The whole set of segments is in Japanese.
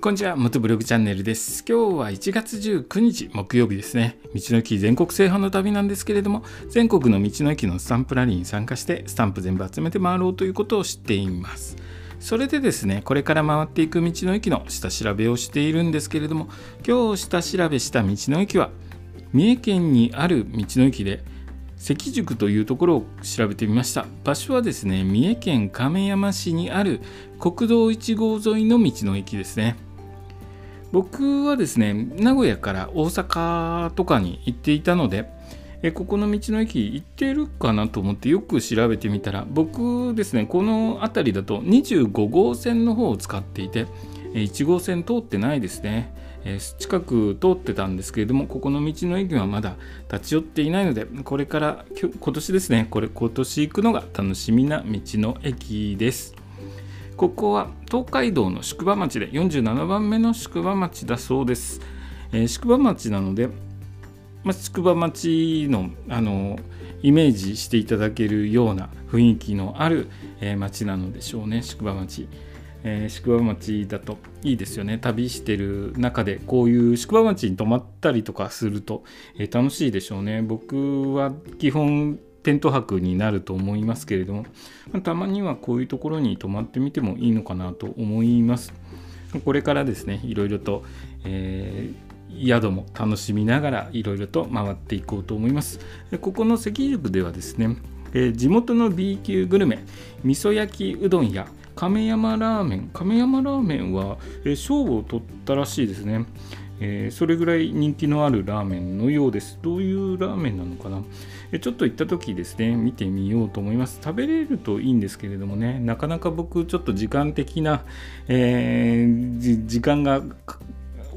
こんにちは、元ブログチャンネルです。今日は1月19日木曜日ですね。道の駅全国制覇の旅なんですけれども、全国の道の駅のスタンプラリーに参加して、スタンプ全部集めて回ろうということを知っています。それでですね、これから回っていく道の駅の下調べをしているんですけれども、今日下調べした道の駅は、三重県にある道の駅で、関宿というところを調べてみました場所はですね三重県亀山市にある国道1号沿いの道の駅ですね僕はですね名古屋から大阪とかに行っていたのでえここの道の駅行ってるかなと思ってよく調べてみたら僕ですねこの辺りだと25号線の方を使っていて1号線通ってないですね。え近く通ってたんですけれどもここの道の駅はまだ立ち寄っていないのでこれから今年ですねこれ今年行くのが楽しみな道の駅です。ここは東海道の宿場町で47番目の宿場町だそうです。えー、宿場町なので、まあ、宿場町のあのイメージしていただけるような雰囲気のある、えー、町なのでしょうね宿場町。えー、宿場町だといいですよね旅してる中でこういう宿場町に泊まったりとかすると、えー、楽しいでしょうね僕は基本テント泊になると思いますけれども、たまにはこういうところに泊まってみてもいいのかなと思います。これからですね、いろいろと、えー、宿も楽しみながらいろいろと回っていこうと思います。ここの関宿ではですね、えー、地元の B 級グルメ、味噌焼きうどんや亀山ラーメン、亀山ラーメンは、えー、賞を取ったらしいですね。えー、それぐらい人気のあるラーメンのようです。どういうラーメンなのかな、えちょっと行った時ですね、見てみようと思います。食べれるといいんですけれどもね、なかなか僕、ちょっと時間的な、えー、時間が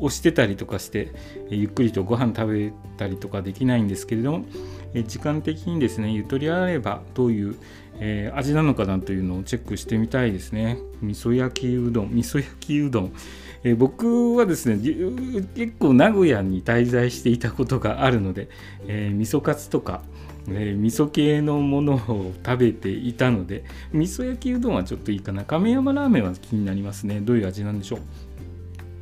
押してたりとかして、ゆっくりとご飯食べたりとかできないんですけれども、え時間的にですね、ゆとりあればどういう、えー、味なのかなというのをチェックしてみたいですね。味噌焼きうどん、味噌焼きうどん。えー、僕はですね結構名古屋に滞在していたことがあるので、えー、味噌カツとか、えー、味噌系のものを食べていたので味噌焼きうどんはちょっといいかな。亀山ラーメンは気になりますね。どういう味なんでしょう？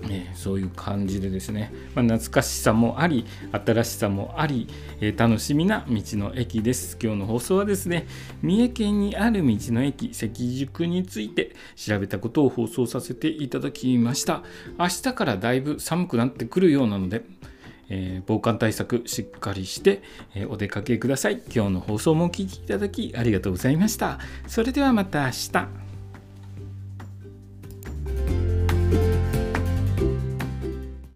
えー、そういう感じでですね、まあ、懐かしさもあり新しさもあり、えー、楽しみな道の駅です今日の放送はですね三重県にある道の駅関宿について調べたことを放送させていただきました明日からだいぶ寒くなってくるようなのでえー、防寒対策しっかりして、えー、お出かけください。今日の放送もお聴きいただきありがとうございました。それではまた明日。